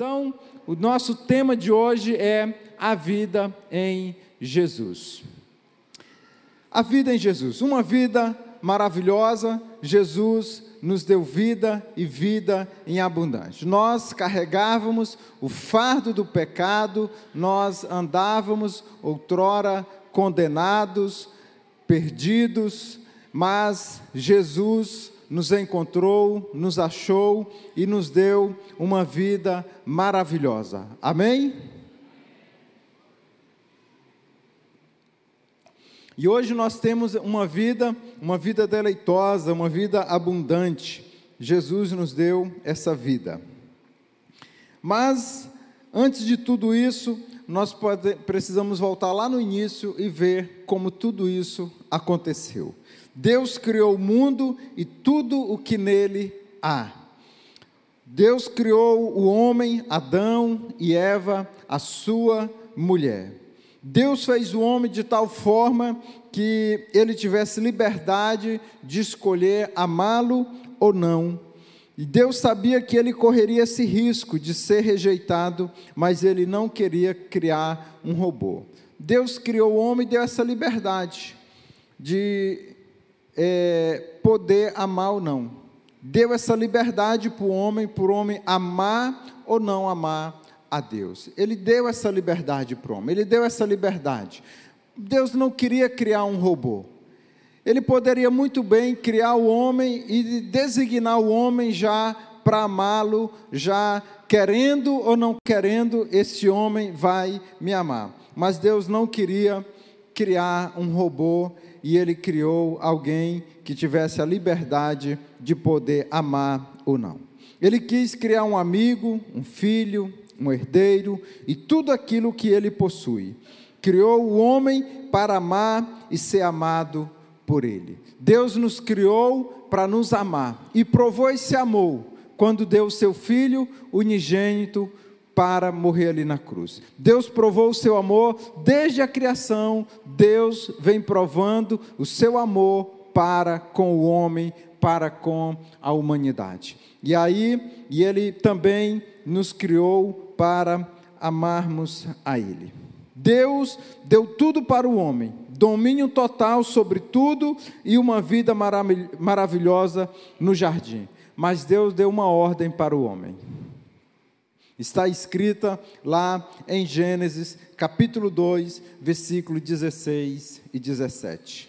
Então, o nosso tema de hoje é a vida em Jesus. A vida em Jesus, uma vida maravilhosa, Jesus nos deu vida e vida em abundância. Nós carregávamos o fardo do pecado, nós andávamos outrora condenados, perdidos, mas Jesus nos encontrou, nos achou e nos deu uma vida maravilhosa. Amém? E hoje nós temos uma vida, uma vida deleitosa, uma vida abundante. Jesus nos deu essa vida. Mas, antes de tudo isso, nós pode, precisamos voltar lá no início e ver como tudo isso aconteceu. Deus criou o mundo e tudo o que nele há. Deus criou o homem, Adão e Eva, a sua mulher. Deus fez o homem de tal forma que ele tivesse liberdade de escolher amá-lo ou não. E Deus sabia que ele correria esse risco de ser rejeitado, mas ele não queria criar um robô. Deus criou o homem e deu essa liberdade de é, poder amar ou não. Deu essa liberdade para o homem, para o homem amar ou não amar a Deus. Ele deu essa liberdade para o homem, ele deu essa liberdade. Deus não queria criar um robô. Ele poderia muito bem criar o homem e designar o homem já para amá-lo, já querendo ou não querendo, esse homem vai me amar. Mas Deus não queria criar um robô e ele criou alguém que tivesse a liberdade de poder amar ou não. Ele quis criar um amigo, um filho, um herdeiro e tudo aquilo que ele possui. Criou o homem para amar e ser amado por ele. Deus nos criou para nos amar e provou esse amor quando deu o seu filho unigênito para morrer ali na cruz. Deus provou o seu amor desde a criação, Deus vem provando o seu amor para com o homem, para com a humanidade. E aí, e ele também nos criou para amarmos a Ele. Deus deu tudo para o homem, domínio total sobre tudo e uma vida maravilhosa no jardim. Mas Deus deu uma ordem para o homem. Está escrita lá em Gênesis, capítulo 2, versículo 16 e 17.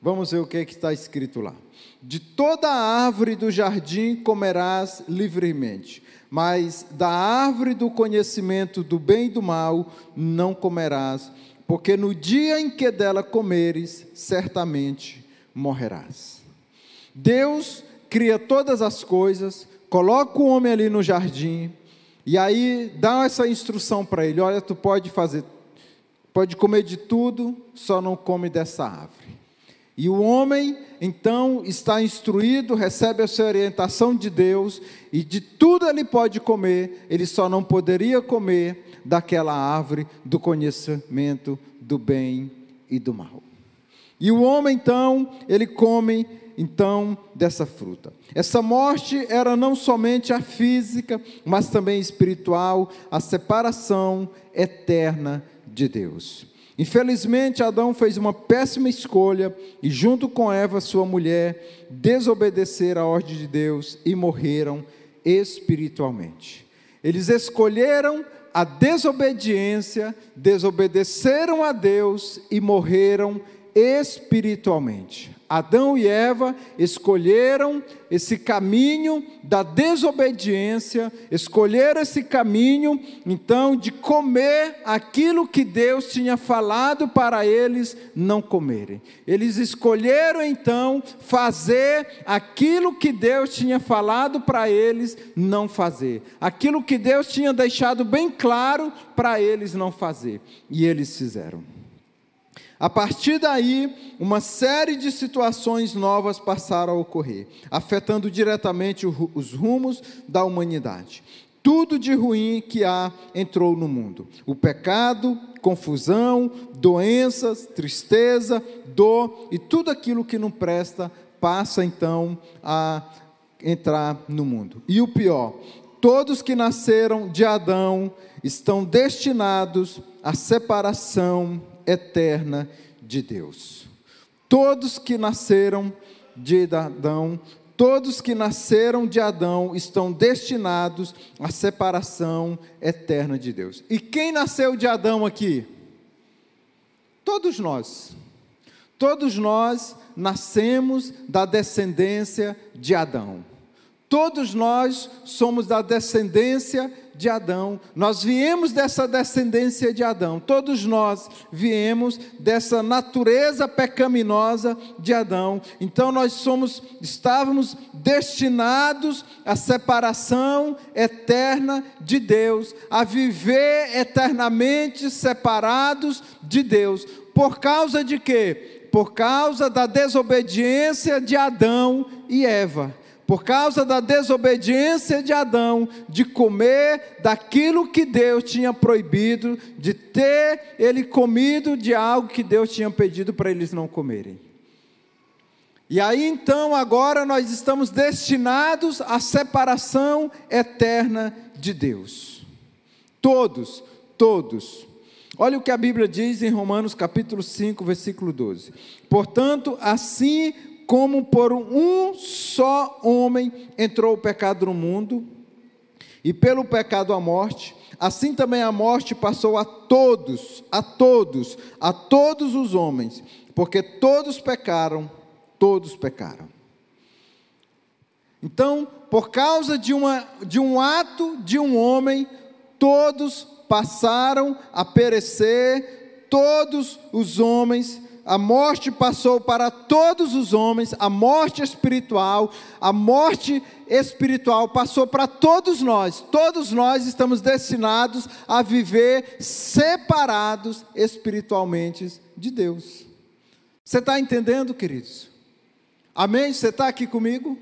Vamos ver o que, é que está escrito lá. De toda árvore do jardim comerás livremente, mas da árvore do conhecimento do bem e do mal não comerás, porque no dia em que dela comeres, certamente morrerás. Deus cria todas as coisas, coloca o homem ali no jardim, e aí dá essa instrução para ele: olha, tu pode fazer, pode comer de tudo, só não come dessa árvore. E o homem, então, está instruído, recebe a sua orientação de Deus, e de tudo ele pode comer, ele só não poderia comer daquela árvore do conhecimento do bem e do mal. E o homem, então, ele come, então, dessa fruta. Essa morte era não somente a física, mas também espiritual, a separação eterna de Deus. Infelizmente, Adão fez uma péssima escolha e, junto com Eva, sua mulher, desobedeceram a ordem de Deus e morreram espiritualmente. Eles escolheram a desobediência, desobedeceram a Deus e morreram espiritualmente. Adão e Eva escolheram esse caminho da desobediência, escolheram esse caminho, então, de comer aquilo que Deus tinha falado para eles não comerem. Eles escolheram, então, fazer aquilo que Deus tinha falado para eles não fazer, aquilo que Deus tinha deixado bem claro para eles não fazer, e eles fizeram. A partir daí, uma série de situações novas passaram a ocorrer, afetando diretamente os rumos da humanidade. Tudo de ruim que há entrou no mundo: o pecado, confusão, doenças, tristeza, dor e tudo aquilo que não presta passa então a entrar no mundo. E o pior, todos que nasceram de Adão estão destinados à separação eterna de Deus. Todos que nasceram de Adão, todos que nasceram de Adão estão destinados à separação eterna de Deus. E quem nasceu de Adão aqui? Todos nós. Todos nós nascemos da descendência de Adão. Todos nós somos da descendência de Adão. Nós viemos dessa descendência de Adão. Todos nós viemos dessa natureza pecaminosa de Adão. Então nós somos estávamos destinados à separação eterna de Deus, a viver eternamente separados de Deus. Por causa de quê? Por causa da desobediência de Adão e Eva por causa da desobediência de Adão, de comer daquilo que Deus tinha proibido, de ter ele comido de algo que Deus tinha pedido para eles não comerem. E aí então, agora nós estamos destinados à separação eterna de Deus. Todos, todos. Olha o que a Bíblia diz em Romanos capítulo 5, versículo 12. Portanto, assim como por um só homem entrou o pecado no mundo, e pelo pecado a morte, assim também a morte passou a todos, a todos, a todos os homens, porque todos pecaram, todos pecaram. Então, por causa de, uma, de um ato de um homem, todos passaram a perecer, todos os homens a morte passou para todos os homens, a morte espiritual, a morte espiritual passou para todos nós. Todos nós estamos destinados a viver separados espiritualmente de Deus. Você está entendendo, queridos? Amém? Você está aqui comigo?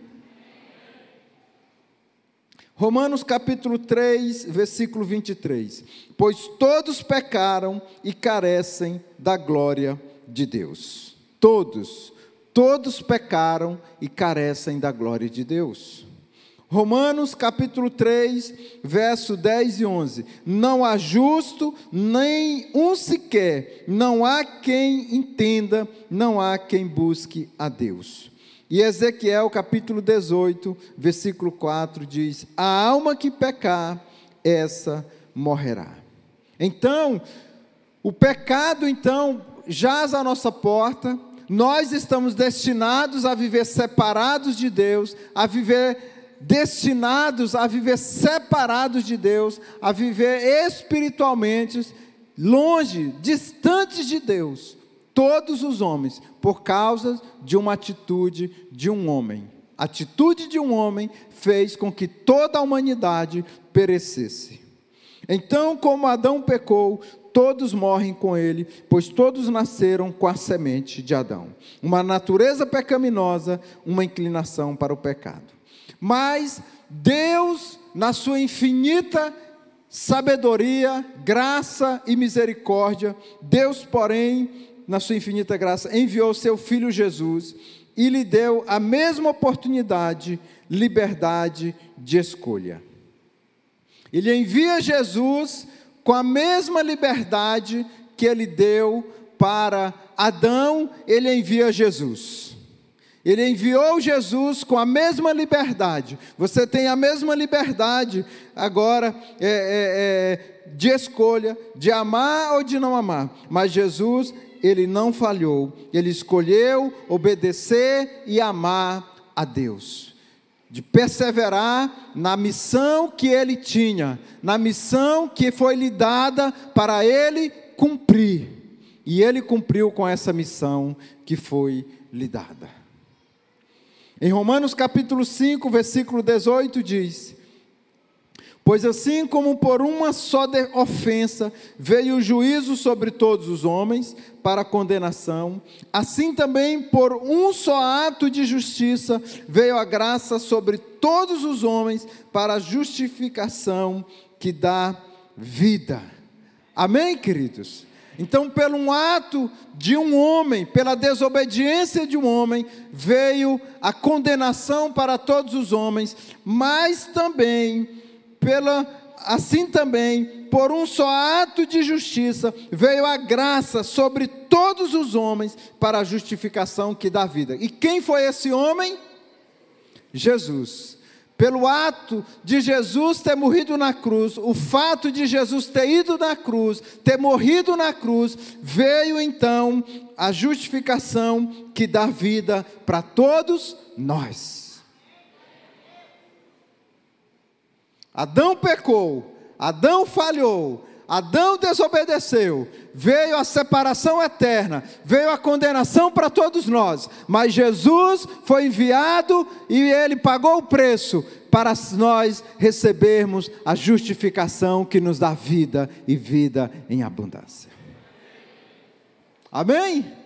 Romanos capítulo 3, versículo 23. Pois todos pecaram e carecem da glória de de Deus. Todos, todos pecaram e carecem da glória de Deus. Romanos capítulo 3, verso 10 e 11. Não há justo, nem um sequer, não há quem entenda, não há quem busque a Deus. E Ezequiel capítulo 18, versículo 4 diz: A alma que pecar, essa morrerá. Então, o pecado, então, jaz à nossa porta, nós estamos destinados a viver separados de Deus, a viver destinados a viver separados de Deus, a viver espiritualmente longe, distantes de Deus, todos os homens, por causa de uma atitude de um homem. A atitude de um homem fez com que toda a humanidade perecesse. Então, como Adão pecou, todos morrem com ele, pois todos nasceram com a semente de Adão. Uma natureza pecaminosa, uma inclinação para o pecado. Mas Deus, na sua infinita sabedoria, graça e misericórdia, Deus, porém, na sua infinita graça, enviou seu filho Jesus e lhe deu a mesma oportunidade, liberdade de escolha. Ele envia Jesus com a mesma liberdade que ele deu para Adão, ele envia Jesus. Ele enviou Jesus com a mesma liberdade. Você tem a mesma liberdade agora é, é, é, de escolha, de amar ou de não amar. Mas Jesus, ele não falhou. Ele escolheu obedecer e amar a Deus de perseverar na missão que ele tinha, na missão que foi lhe dada para ele cumprir. E ele cumpriu com essa missão que foi lhe dada. Em Romanos capítulo 5, versículo 18 diz: Pois assim como por uma só ofensa veio o juízo sobre todos os homens para condenação, assim também por um só ato de justiça veio a graça sobre todos os homens para a justificação que dá vida. Amém, queridos? Então, pelo um ato de um homem, pela desobediência de um homem, veio a condenação para todos os homens, mas também pela assim também, por um só ato de justiça, veio a graça sobre todos os homens para a justificação que dá vida. E quem foi esse homem? Jesus. Pelo ato de Jesus ter morrido na cruz, o fato de Jesus ter ido na cruz, ter morrido na cruz, veio então a justificação que dá vida para todos nós. Adão pecou, Adão falhou, Adão desobedeceu, veio a separação eterna, veio a condenação para todos nós, mas Jesus foi enviado e ele pagou o preço para nós recebermos a justificação que nos dá vida e vida em abundância. Amém?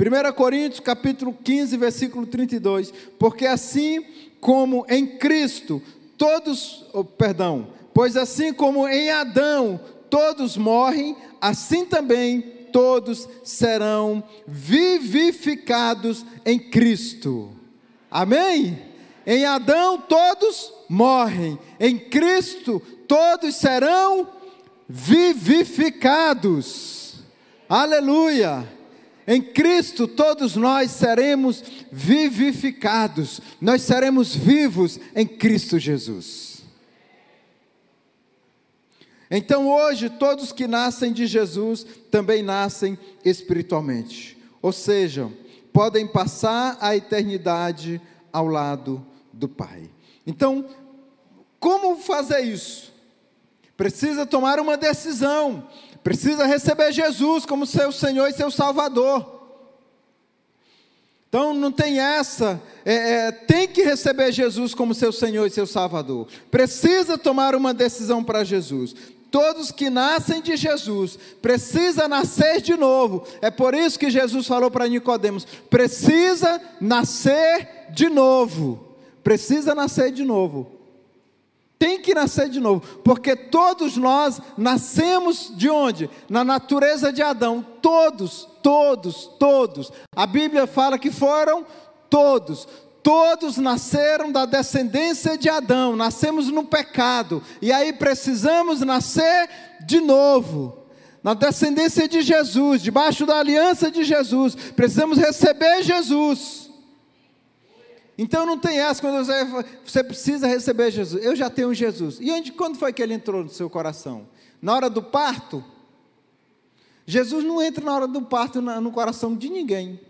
1 Coríntios capítulo 15, versículo 32, porque assim como em Cristo todos, oh, perdão, Pois assim como em Adão todos morrem, assim também todos serão vivificados em Cristo. Amém? Em Adão todos morrem, em Cristo todos serão vivificados. Aleluia! Em Cristo todos nós seremos vivificados, nós seremos vivos em Cristo Jesus. Então hoje, todos que nascem de Jesus também nascem espiritualmente, ou seja, podem passar a eternidade ao lado do Pai. Então, como fazer isso? Precisa tomar uma decisão, precisa receber Jesus como seu Senhor e seu Salvador. Então não tem essa, é, é, tem que receber Jesus como seu Senhor e seu Salvador. Precisa tomar uma decisão para Jesus todos que nascem de Jesus precisa nascer de novo. É por isso que Jesus falou para Nicodemos: precisa nascer de novo. Precisa nascer de novo. Tem que nascer de novo, porque todos nós nascemos de onde? Na natureza de Adão. Todos, todos, todos. A Bíblia fala que foram todos todos nasceram da descendência de Adão, nascemos no pecado, e aí precisamos nascer de novo, na descendência de Jesus, debaixo da aliança de Jesus, precisamos receber Jesus. Então não tem essa quando você, você precisa receber Jesus. Eu já tenho Jesus. E onde, quando foi que ele entrou no seu coração? Na hora do parto? Jesus não entra na hora do parto no coração de ninguém.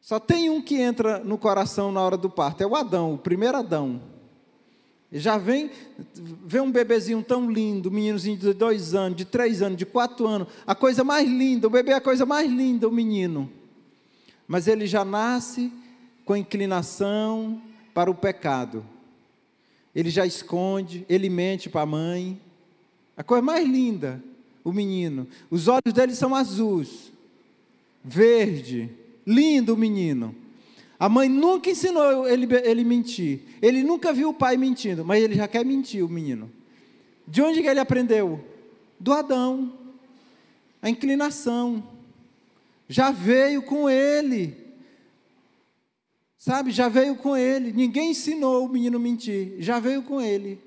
Só tem um que entra no coração na hora do parto, é o Adão, o primeiro Adão. Já vem, vê um bebezinho tão lindo, meninozinho de dois anos, de três anos, de quatro anos, a coisa mais linda, o bebê é a coisa mais linda, o menino. Mas ele já nasce com inclinação para o pecado. Ele já esconde, ele mente para a mãe. A coisa mais linda, o menino. Os olhos dele são azuis, verde, Lindo o menino. A mãe nunca ensinou ele, ele mentir. Ele nunca viu o pai mentindo, mas ele já quer mentir, o menino. De onde que ele aprendeu? Do Adão. A inclinação. Já veio com ele. Sabe, já veio com ele. Ninguém ensinou o menino a mentir. Já veio com ele.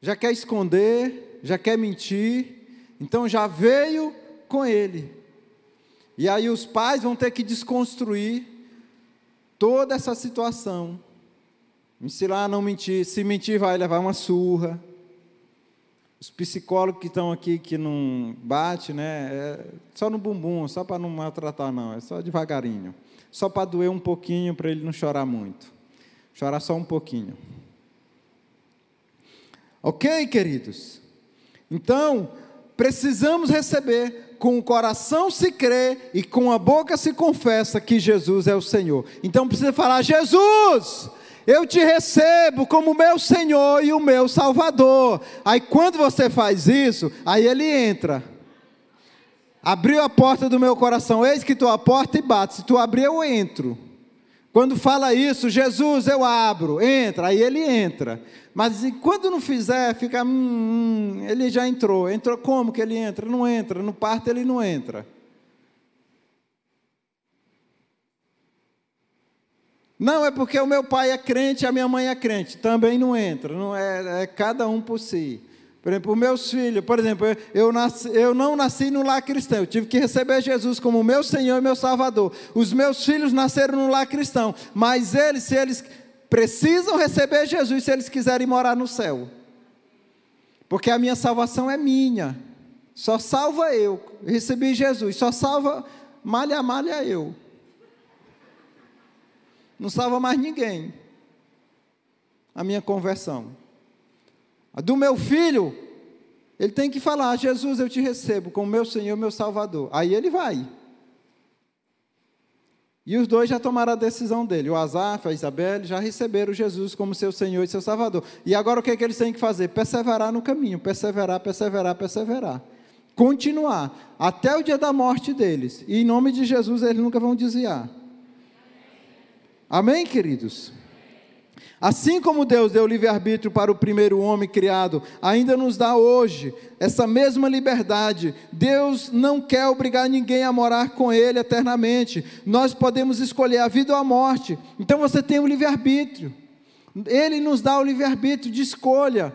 Já quer esconder, já quer mentir. Então já veio com ele. E aí os pais vão ter que desconstruir toda essa situação. Ensinar a não mentir. Se mentir, vai levar uma surra. Os psicólogos que estão aqui, que não bate, né? É só no bumbum, só para não maltratar, não. É só devagarinho. Só para doer um pouquinho, para ele não chorar muito. Chorar só um pouquinho. Ok, queridos? Então, precisamos receber com o coração se crê e com a boca se confessa que Jesus é o Senhor. Então precisa falar: Jesus, eu te recebo como meu Senhor e o meu Salvador. Aí quando você faz isso, aí ele entra. Abriu a porta do meu coração, eis que tu a porta e bate. Se tu abrir, eu entro. Quando fala isso, Jesus, eu abro, entra, aí ele entra. Mas quando não fizer, fica, hum, hum, ele já entrou. Entrou como que ele entra? Não entra. No parto ele não entra. Não, é porque o meu pai é crente a minha mãe é crente. Também não entra, não é, é cada um por si. Por exemplo, meus filhos, por exemplo, eu, nasci, eu não nasci no lar cristão, eu tive que receber Jesus como meu Senhor e meu Salvador. Os meus filhos nasceram no lar cristão, mas eles, se eles precisam receber Jesus, se eles quiserem morar no céu, porque a minha salvação é minha, só salva eu. eu recebi Jesus, só salva malha malha eu. Não salva mais ninguém. A minha conversão. Do meu filho, ele tem que falar: Jesus, eu te recebo como meu Senhor, meu Salvador. Aí ele vai. E os dois já tomaram a decisão dele. O Azaf, a Isabel, já receberam Jesus como seu Senhor e seu Salvador. E agora o que, é que eles têm que fazer? Perseverar no caminho. Perseverar, perseverar, perseverar. Continuar. Até o dia da morte deles. E em nome de Jesus eles nunca vão desviar. Amém, queridos? Assim como Deus deu livre-arbítrio para o primeiro homem criado, ainda nos dá hoje essa mesma liberdade. Deus não quer obrigar ninguém a morar com Ele eternamente. Nós podemos escolher a vida ou a morte. Então você tem o livre-arbítrio. Ele nos dá o livre-arbítrio de escolha.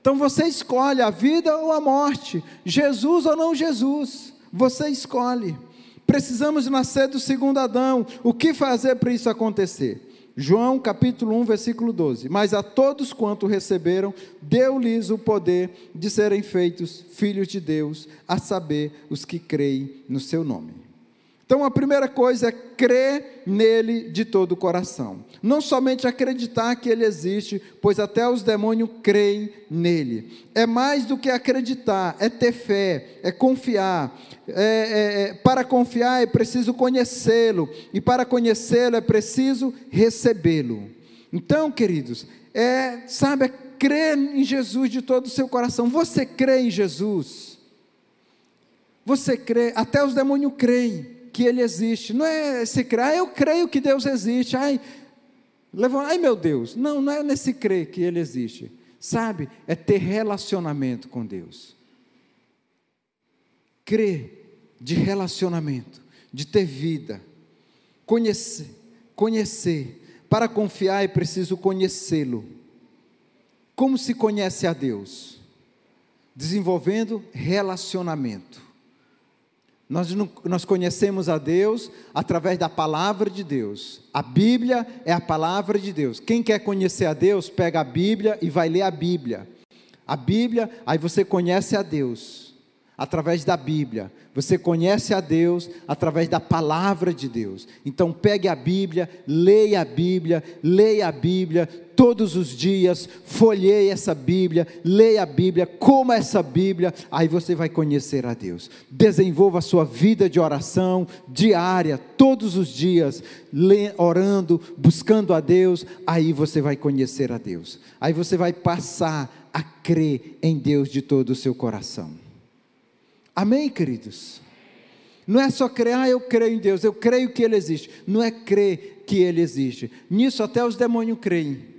Então você escolhe a vida ou a morte, Jesus ou não Jesus. Você escolhe. Precisamos nascer do segundo Adão. O que fazer para isso acontecer? João capítulo 1, versículo 12. Mas a todos quanto receberam, deu-lhes o poder de serem feitos filhos de Deus, a saber, os que creem no seu nome. Então a primeira coisa é crer nele de todo o coração. Não somente acreditar que ele existe, pois até os demônios creem nele. É mais do que acreditar, é ter fé, é confiar. É, é, é para confiar é preciso conhecê-lo, e para conhecê-lo é preciso recebê-lo. Então, queridos, é, sabe, é crer em Jesus de todo o seu coração. Você crê em Jesus? Você crê, até os demônios creem que Ele existe. Não é se crer, ah, eu creio que Deus existe. Ai, levanta, ai meu Deus. Não, não é nesse crer que Ele existe. Sabe? É ter relacionamento com Deus. Crer de relacionamento, de ter vida. Conhecer, conhecer. Para confiar é preciso conhecê-lo. Como se conhece a Deus? Desenvolvendo relacionamento. Nós, nós conhecemos a Deus através da palavra de Deus. A Bíblia é a palavra de Deus. Quem quer conhecer a Deus, pega a Bíblia e vai ler a Bíblia. A Bíblia, aí você conhece a Deus através da Bíblia. Você conhece a Deus através da palavra de Deus. Então pegue a Bíblia, leia a Bíblia, leia a Bíblia todos os dias, folheie essa Bíblia, leia a Bíblia, coma essa Bíblia, aí você vai conhecer a Deus. Desenvolva a sua vida de oração diária, todos os dias, orando, buscando a Deus, aí você vai conhecer a Deus. Aí você vai passar a crer em Deus de todo o seu coração. Amém, queridos? Não é só crer, ah, eu creio em Deus, eu creio que Ele existe. Não é crer que Ele existe. Nisso até os demônios creem.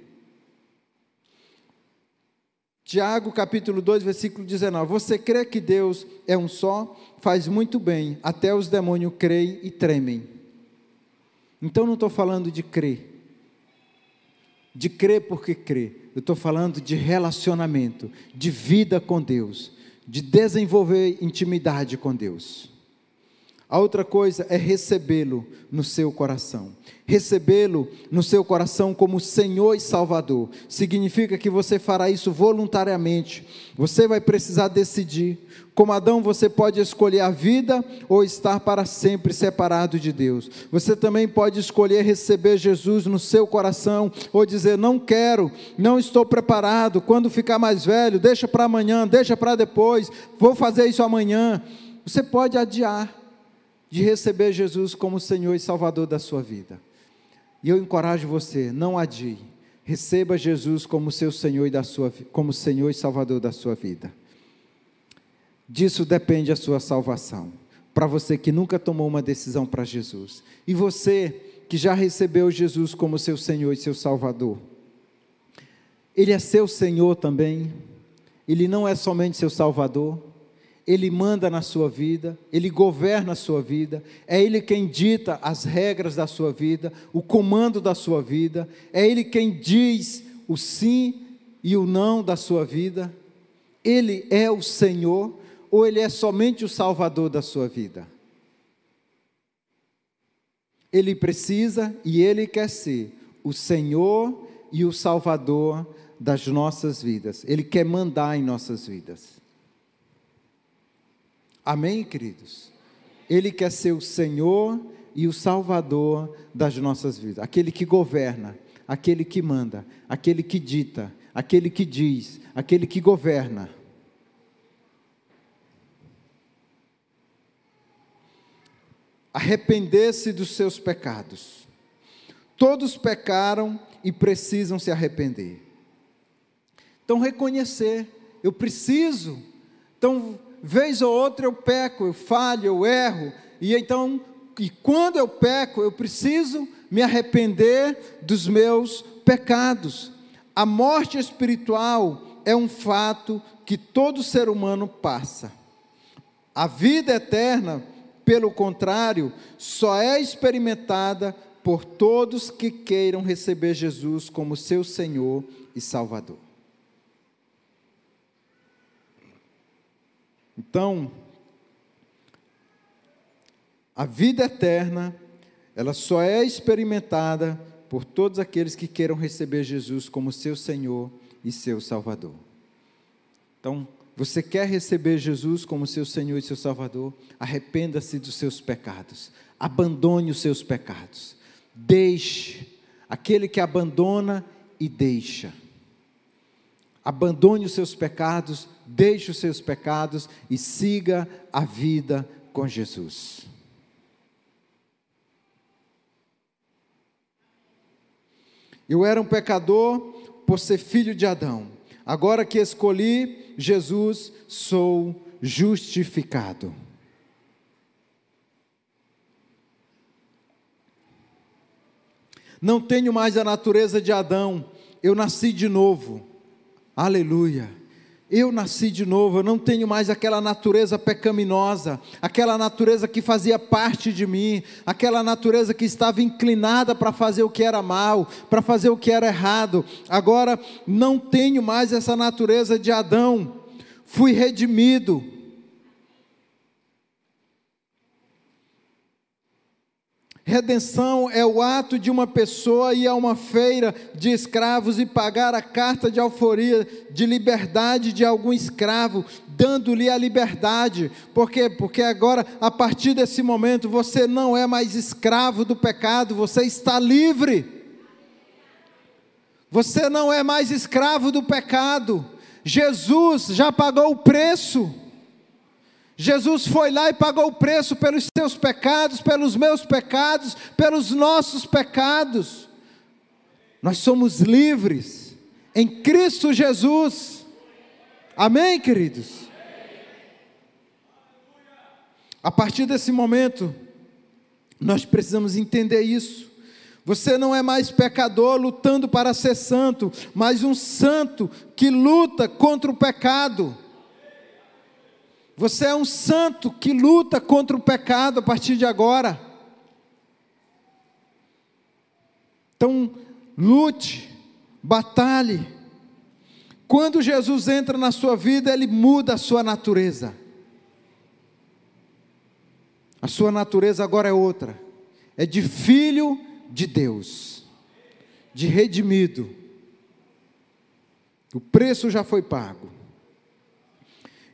Tiago capítulo 2, versículo 19. Você crê que Deus é um só? Faz muito bem. Até os demônios creem e tremem. Então não estou falando de crer. De crer porque crê. Eu estou falando de relacionamento, de vida com Deus de desenvolver intimidade com Deus. A outra coisa é recebê-lo no seu coração. Recebê-lo no seu coração como Senhor e Salvador. Significa que você fará isso voluntariamente. Você vai precisar decidir. Como Adão, você pode escolher a vida ou estar para sempre separado de Deus. Você também pode escolher receber Jesus no seu coração ou dizer: Não quero, não estou preparado. Quando ficar mais velho, deixa para amanhã, deixa para depois, vou fazer isso amanhã. Você pode adiar de receber Jesus como Senhor e Salvador da sua vida. E eu encorajo você, não adie. Receba Jesus como seu Senhor e da sua como Senhor e Salvador da sua vida. Disso depende a sua salvação. Para você que nunca tomou uma decisão para Jesus, e você que já recebeu Jesus como seu Senhor e seu Salvador. Ele é seu Senhor também. Ele não é somente seu Salvador, Ele manda na sua vida, Ele governa a sua vida, é Ele quem dita as regras da sua vida, o comando da sua vida, é Ele quem diz o sim e o não da sua vida. Ele é o Senhor ou Ele é somente o Salvador da sua vida? Ele precisa e Ele quer ser o Senhor e o Salvador das nossas vidas. Ele quer mandar em nossas vidas. Amém, queridos? Ele quer ser o Senhor e o Salvador das nossas vidas, aquele que governa, aquele que manda, aquele que dita, aquele que diz, aquele que governa. Arrepender-se dos seus pecados. Todos pecaram e precisam se arrepender. Então, reconhecer, eu preciso. Então, vez ou outra eu peco, eu falho, eu erro, e então, e quando eu peco, eu preciso me arrepender dos meus pecados. A morte espiritual é um fato que todo ser humano passa. A vida eterna, pelo contrário, só é experimentada por todos que queiram receber Jesus como seu Senhor e Salvador. Então, a vida eterna, ela só é experimentada por todos aqueles que queiram receber Jesus como seu Senhor e seu Salvador. Então, você quer receber Jesus como seu Senhor e seu Salvador? Arrependa-se dos seus pecados. Abandone os seus pecados. Deixe. Aquele que abandona e deixa. Abandone os seus pecados deixe os seus pecados e siga a vida com Jesus. Eu era um pecador por ser filho de Adão. Agora que escolhi Jesus, sou justificado. Não tenho mais a natureza de Adão, eu nasci de novo. Aleluia. Eu nasci de novo, eu não tenho mais aquela natureza pecaminosa, aquela natureza que fazia parte de mim, aquela natureza que estava inclinada para fazer o que era mal, para fazer o que era errado. Agora não tenho mais essa natureza de Adão, fui redimido, Redenção é o ato de uma pessoa ir a uma feira de escravos e pagar a carta de alforia de liberdade de algum escravo, dando-lhe a liberdade. Por quê? Porque agora, a partir desse momento, você não é mais escravo do pecado, você está livre. Você não é mais escravo do pecado. Jesus já pagou o preço. Jesus foi lá e pagou o preço pelos seus pecados, pelos meus pecados, pelos nossos pecados. Nós somos livres em Cristo Jesus. Amém, queridos? A partir desse momento, nós precisamos entender isso. Você não é mais pecador lutando para ser santo, mas um santo que luta contra o pecado. Você é um santo que luta contra o pecado a partir de agora. Então, lute, batalhe. Quando Jesus entra na sua vida, ele muda a sua natureza. A sua natureza agora é outra. É de filho de Deus, de redimido. O preço já foi pago.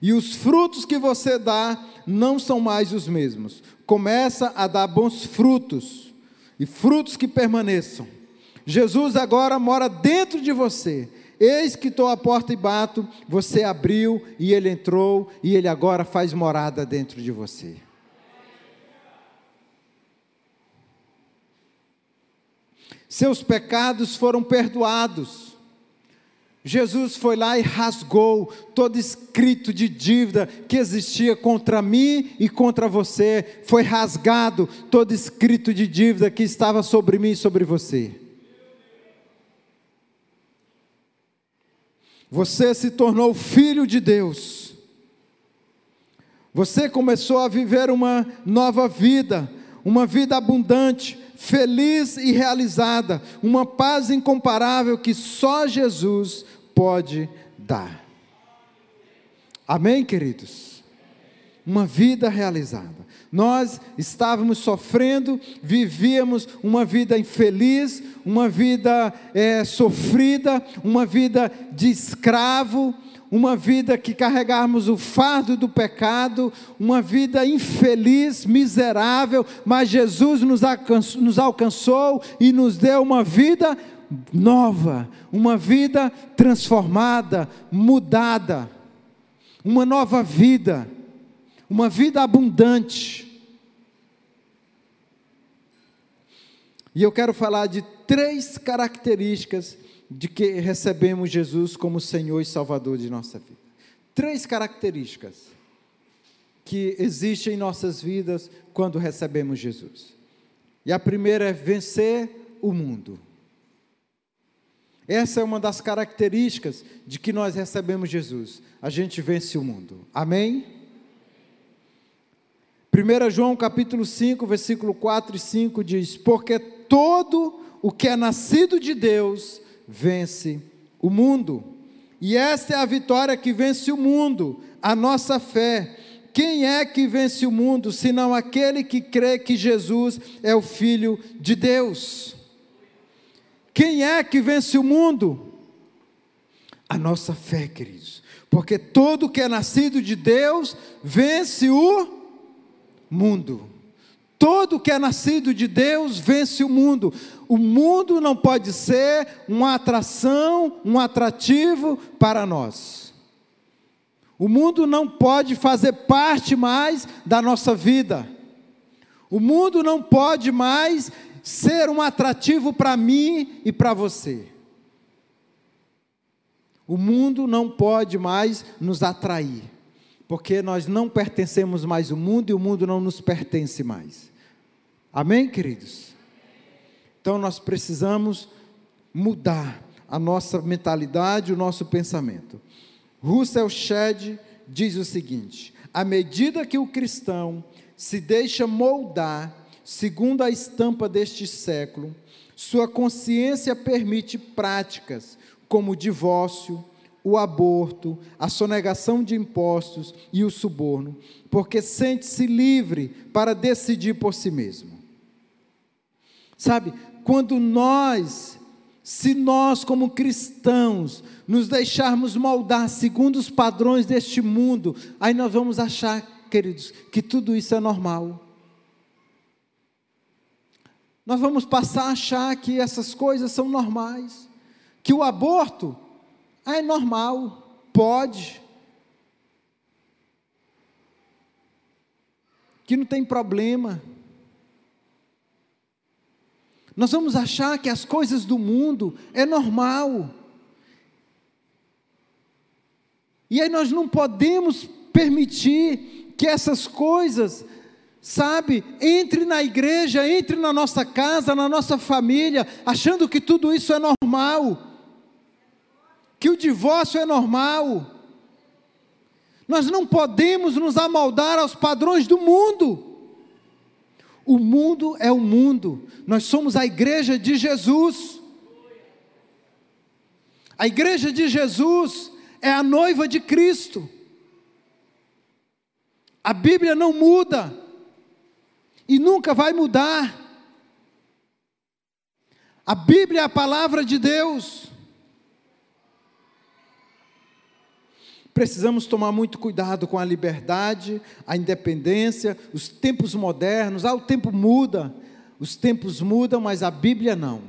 E os frutos que você dá não são mais os mesmos. Começa a dar bons frutos e frutos que permaneçam. Jesus agora mora dentro de você. Eis que estou à porta e bato, você abriu e ele entrou, e ele agora faz morada dentro de você. Seus pecados foram perdoados. Jesus foi lá e rasgou todo escrito de dívida que existia contra mim e contra você. Foi rasgado todo escrito de dívida que estava sobre mim e sobre você. Você se tornou filho de Deus. Você começou a viver uma nova vida, uma vida abundante, feliz e realizada, uma paz incomparável que só Jesus pode dar. Amém, queridos? Uma vida realizada. Nós estávamos sofrendo, vivíamos uma vida infeliz, uma vida é, sofrida, uma vida de escravo, uma vida que carregamos o fardo do pecado, uma vida infeliz, miserável, mas Jesus nos alcançou, nos alcançou e nos deu uma vida nova, uma vida transformada, mudada, uma nova vida, uma vida abundante. E eu quero falar de três características de que recebemos Jesus como Senhor e Salvador de nossa vida. Três características que existem em nossas vidas quando recebemos Jesus. E a primeira é vencer o mundo. Essa é uma das características de que nós recebemos Jesus. A gente vence o mundo. Amém? 1 João capítulo 5, versículo 4 e 5 diz: Porque todo o que é nascido de Deus vence o mundo. E esta é a vitória que vence o mundo, a nossa fé. Quem é que vence o mundo, senão aquele que crê que Jesus é o Filho de Deus? Quem é que vence o mundo? A nossa fé, queridos. Porque todo que é nascido de Deus vence o mundo. Todo que é nascido de Deus vence o mundo. O mundo não pode ser uma atração, um atrativo para nós. O mundo não pode fazer parte mais da nossa vida. O mundo não pode mais ser um atrativo para mim e para você. O mundo não pode mais nos atrair, porque nós não pertencemos mais ao mundo e o mundo não nos pertence mais. Amém, queridos? Então nós precisamos mudar a nossa mentalidade, o nosso pensamento. Russell Shedd diz o seguinte: à medida que o cristão se deixa moldar segundo a estampa deste século, sua consciência permite práticas como o divórcio, o aborto, a sonegação de impostos e o suborno, porque sente-se livre para decidir por si mesmo. Sabe, quando nós, se nós como cristãos, nos deixarmos moldar segundo os padrões deste mundo, aí nós vamos achar, queridos, que tudo isso é normal. Nós vamos passar a achar que essas coisas são normais, que o aborto ah, é normal, pode, que não tem problema. Nós vamos achar que as coisas do mundo é normal. E aí nós não podemos permitir que essas coisas, sabe, entre na igreja, entre na nossa casa, na nossa família, achando que tudo isso é normal. Que o divórcio é normal. Nós não podemos nos amoldar aos padrões do mundo. O mundo é o mundo, nós somos a igreja de Jesus. A igreja de Jesus é a noiva de Cristo. A Bíblia não muda e nunca vai mudar. A Bíblia é a palavra de Deus. Precisamos tomar muito cuidado com a liberdade, a independência, os tempos modernos. Ah, o tempo muda, os tempos mudam, mas a Bíblia não.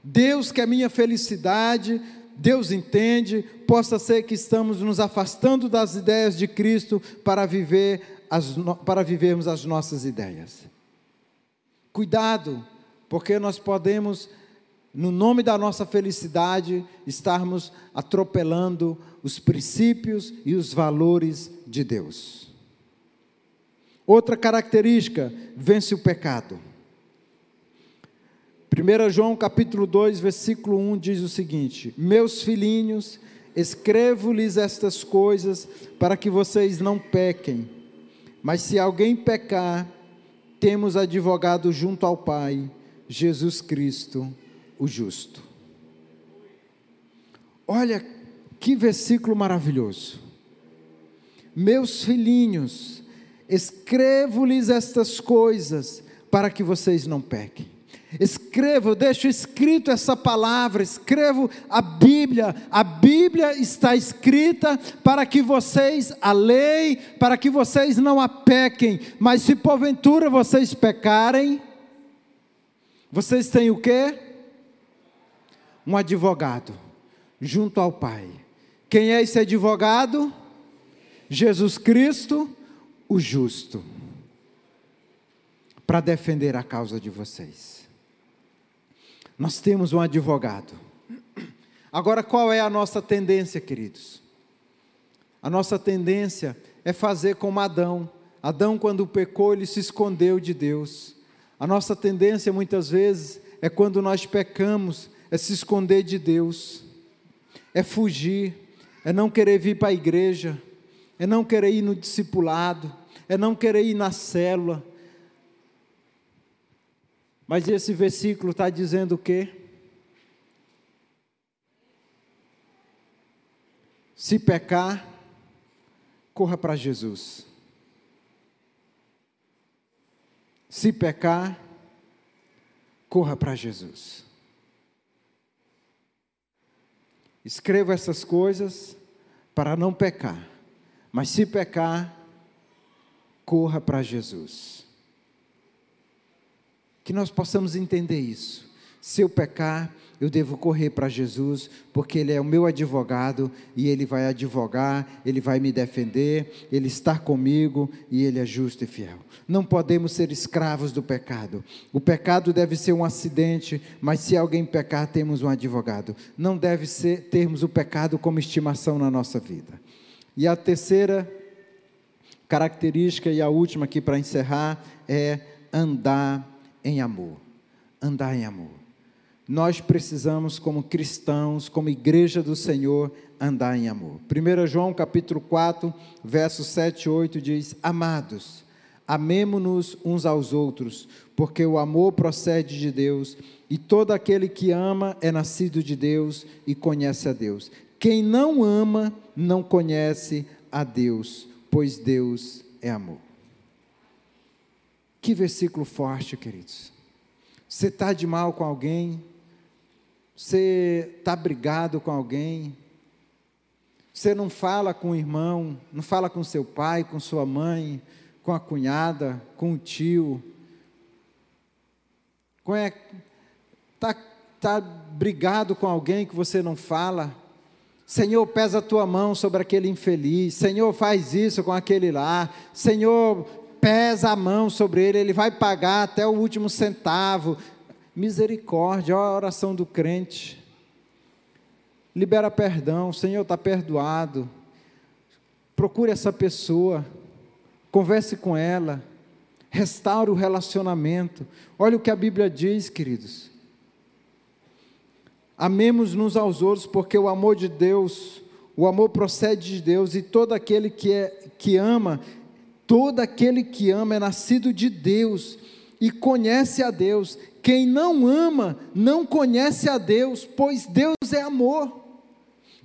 Deus que é minha felicidade, Deus entende, possa ser que estamos nos afastando das ideias de Cristo para viver as, para vivermos as nossas ideias. Cuidado, porque nós podemos no nome da nossa felicidade, estarmos atropelando os princípios e os valores de Deus. Outra característica, vence o pecado. 1 João capítulo 2, versículo 1 diz o seguinte: Meus filhinhos, escrevo-lhes estas coisas para que vocês não pequem. Mas se alguém pecar, temos advogado junto ao Pai, Jesus Cristo, o justo. Olha que versículo maravilhoso. Meus filhinhos, escrevo-lhes estas coisas para que vocês não pequem. Escrevo, deixo escrito essa palavra, escrevo a Bíblia. A Bíblia está escrita para que vocês a lei, para que vocês não a pequem. Mas se porventura vocês pecarem, vocês têm o quê? Um advogado junto ao Pai. Quem é esse advogado? Jesus Cristo, o justo, para defender a causa de vocês. Nós temos um advogado. Agora, qual é a nossa tendência, queridos? A nossa tendência é fazer como Adão. Adão, quando pecou, ele se escondeu de Deus. A nossa tendência, muitas vezes, é quando nós pecamos, é se esconder de Deus, é fugir, é não querer vir para a igreja, é não querer ir no discipulado, é não querer ir na célula, mas esse versículo está dizendo o quê? Se pecar, corra para Jesus. Se pecar, corra para Jesus. Escreva essas coisas para não pecar, mas se pecar, corra para Jesus. Que nós possamos entender isso. Se eu pecar, eu devo correr para Jesus, porque Ele é o meu advogado e Ele vai advogar, Ele vai me defender, Ele está comigo e Ele é justo e fiel. Não podemos ser escravos do pecado. O pecado deve ser um acidente, mas se alguém pecar, temos um advogado. Não deve ser termos o pecado como estimação na nossa vida. E a terceira característica e a última aqui para encerrar é andar em amor. Andar em amor. Nós precisamos, como cristãos, como igreja do Senhor, andar em amor. 1 João capítulo 4, versos 7 e 8 diz: Amados, amemo-nos uns aos outros, porque o amor procede de Deus, e todo aquele que ama é nascido de Deus e conhece a Deus. Quem não ama não conhece a Deus, pois Deus é amor. Que versículo forte, queridos. Você está de mal com alguém? Você está brigado com alguém? Você não fala com o irmão, não fala com seu pai, com sua mãe, com a cunhada, com o tio? Está é, tá brigado com alguém que você não fala? Senhor, pesa a tua mão sobre aquele infeliz. Senhor, faz isso com aquele lá. Senhor, pesa a mão sobre ele, ele vai pagar até o último centavo. Misericórdia, olha a oração do crente. Libera perdão, Senhor está perdoado. Procure essa pessoa, converse com ela, restaure o relacionamento. Olha o que a Bíblia diz, queridos. Amemos nos aos outros, porque o amor de Deus, o amor procede de Deus, e todo aquele que, é, que ama Todo aquele que ama é nascido de Deus e conhece a Deus. Quem não ama não conhece a Deus, pois Deus é amor.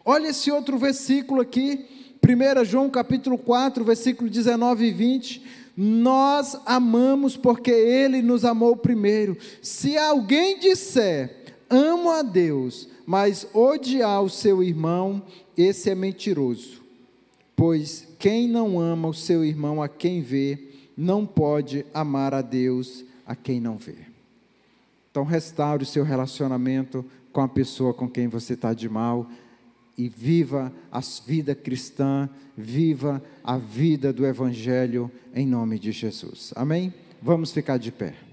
Olha esse outro versículo aqui, 1 João capítulo 4, versículo 19 e 20. Nós amamos porque Ele nos amou primeiro. Se alguém disser, amo a Deus, mas odiar o seu irmão, esse é mentiroso. Pois quem não ama o seu irmão a quem vê, não pode amar a Deus a quem não vê. Então, restaure o seu relacionamento com a pessoa com quem você está de mal e viva a vida cristã, viva a vida do Evangelho em nome de Jesus. Amém? Vamos ficar de pé.